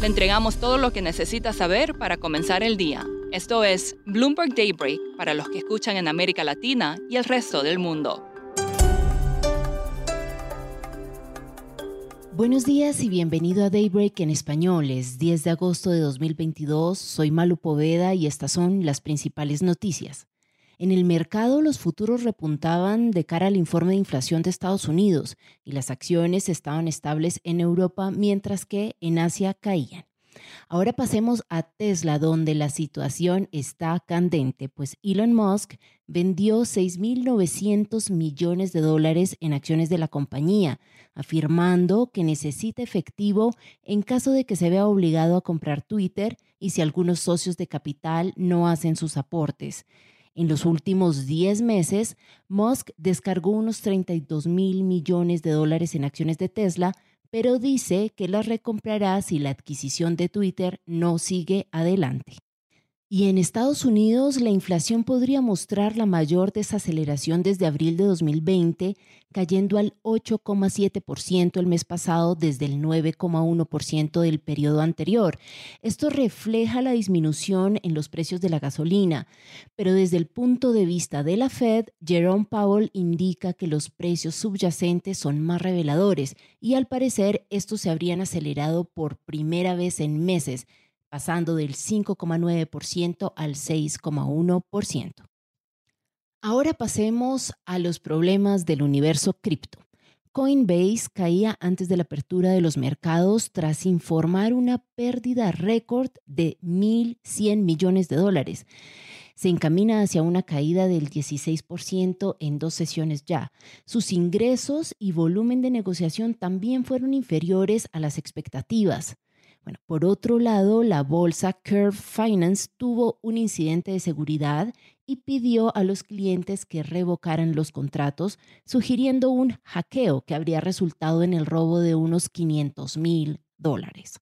Le entregamos todo lo que necesita saber para comenzar el día. Esto es Bloomberg Daybreak para los que escuchan en América Latina y el resto del mundo. Buenos días y bienvenido a Daybreak en español. Es 10 de agosto de 2022. Soy Malu Poveda y estas son las principales noticias. En el mercado los futuros repuntaban de cara al informe de inflación de Estados Unidos y las acciones estaban estables en Europa mientras que en Asia caían. Ahora pasemos a Tesla, donde la situación está candente, pues Elon Musk vendió 6.900 millones de dólares en acciones de la compañía, afirmando que necesita efectivo en caso de que se vea obligado a comprar Twitter y si algunos socios de capital no hacen sus aportes. En los últimos 10 meses, Musk descargó unos 32 mil millones de dólares en acciones de Tesla, pero dice que las recomprará si la adquisición de Twitter no sigue adelante. Y en Estados Unidos la inflación podría mostrar la mayor desaceleración desde abril de 2020, cayendo al 8,7% el mes pasado desde el 9,1% del periodo anterior. Esto refleja la disminución en los precios de la gasolina, pero desde el punto de vista de la Fed, Jerome Powell indica que los precios subyacentes son más reveladores y al parecer estos se habrían acelerado por primera vez en meses pasando del 5,9% al 6,1%. Ahora pasemos a los problemas del universo cripto. Coinbase caía antes de la apertura de los mercados tras informar una pérdida récord de 1.100 millones de dólares. Se encamina hacia una caída del 16% en dos sesiones ya. Sus ingresos y volumen de negociación también fueron inferiores a las expectativas. Bueno, por otro lado, la bolsa Curve Finance tuvo un incidente de seguridad y pidió a los clientes que revocaran los contratos, sugiriendo un hackeo que habría resultado en el robo de unos 500 mil dólares.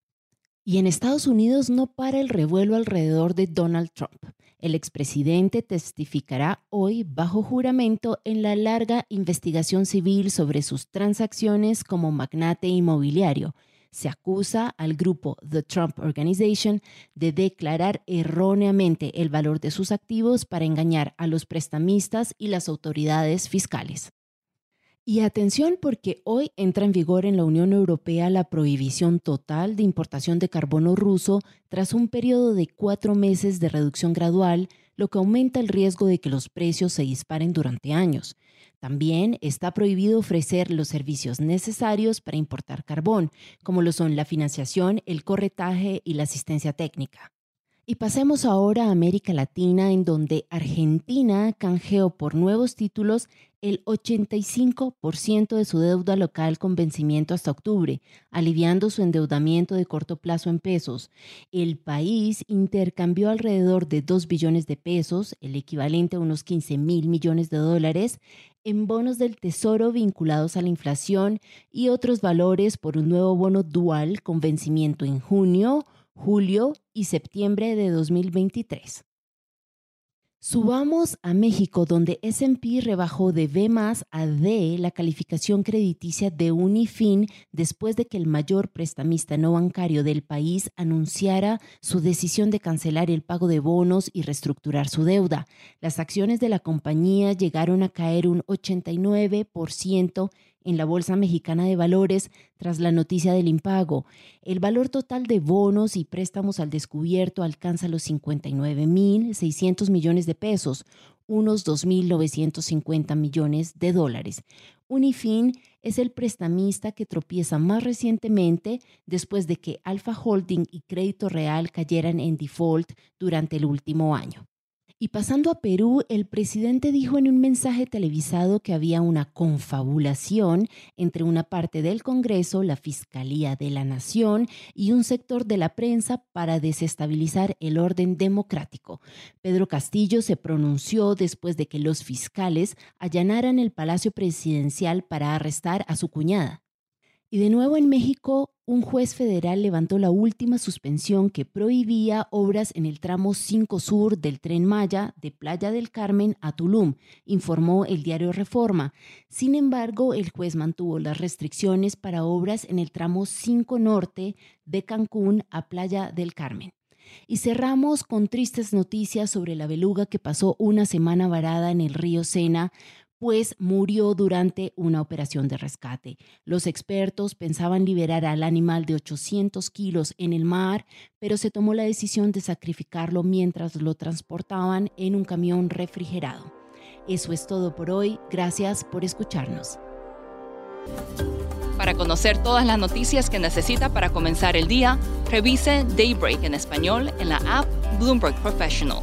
Y en Estados Unidos no para el revuelo alrededor de Donald Trump. El expresidente testificará hoy bajo juramento en la larga investigación civil sobre sus transacciones como magnate inmobiliario se acusa al grupo The Trump Organization de declarar erróneamente el valor de sus activos para engañar a los prestamistas y las autoridades fiscales. Y atención porque hoy entra en vigor en la Unión Europea la prohibición total de importación de carbono ruso tras un periodo de cuatro meses de reducción gradual, lo que aumenta el riesgo de que los precios se disparen durante años. También está prohibido ofrecer los servicios necesarios para importar carbón, como lo son la financiación, el corretaje y la asistencia técnica. Y pasemos ahora a América Latina, en donde Argentina canjeó por nuevos títulos el 85% de su deuda local con vencimiento hasta octubre, aliviando su endeudamiento de corto plazo en pesos. El país intercambió alrededor de 2 billones de pesos, el equivalente a unos 15 mil millones de dólares, en bonos del Tesoro vinculados a la inflación y otros valores por un nuevo bono dual con vencimiento en junio, julio y septiembre de 2023. Subamos a México, donde SP rebajó de B más a D la calificación crediticia de Unifin después de que el mayor prestamista no bancario del país anunciara su decisión de cancelar el pago de bonos y reestructurar su deuda. Las acciones de la compañía llegaron a caer un 89% en la Bolsa Mexicana de Valores tras la noticia del impago. El valor total de bonos y préstamos al descubierto alcanza los 59.600 millones de pesos, unos 2.950 millones de dólares. Unifin es el prestamista que tropieza más recientemente después de que Alfa Holding y Crédito Real cayeran en default durante el último año. Y pasando a Perú, el presidente dijo en un mensaje televisado que había una confabulación entre una parte del Congreso, la Fiscalía de la Nación y un sector de la prensa para desestabilizar el orden democrático. Pedro Castillo se pronunció después de que los fiscales allanaran el Palacio Presidencial para arrestar a su cuñada. Y de nuevo en México, un juez federal levantó la última suspensión que prohibía obras en el tramo 5 Sur del tren Maya de Playa del Carmen a Tulum, informó el diario Reforma. Sin embargo, el juez mantuvo las restricciones para obras en el tramo 5 Norte de Cancún a Playa del Carmen. Y cerramos con tristes noticias sobre la beluga que pasó una semana varada en el río Sena pues murió durante una operación de rescate. Los expertos pensaban liberar al animal de 800 kilos en el mar, pero se tomó la decisión de sacrificarlo mientras lo transportaban en un camión refrigerado. Eso es todo por hoy. Gracias por escucharnos. Para conocer todas las noticias que necesita para comenzar el día, revise Daybreak en español en la app Bloomberg Professional.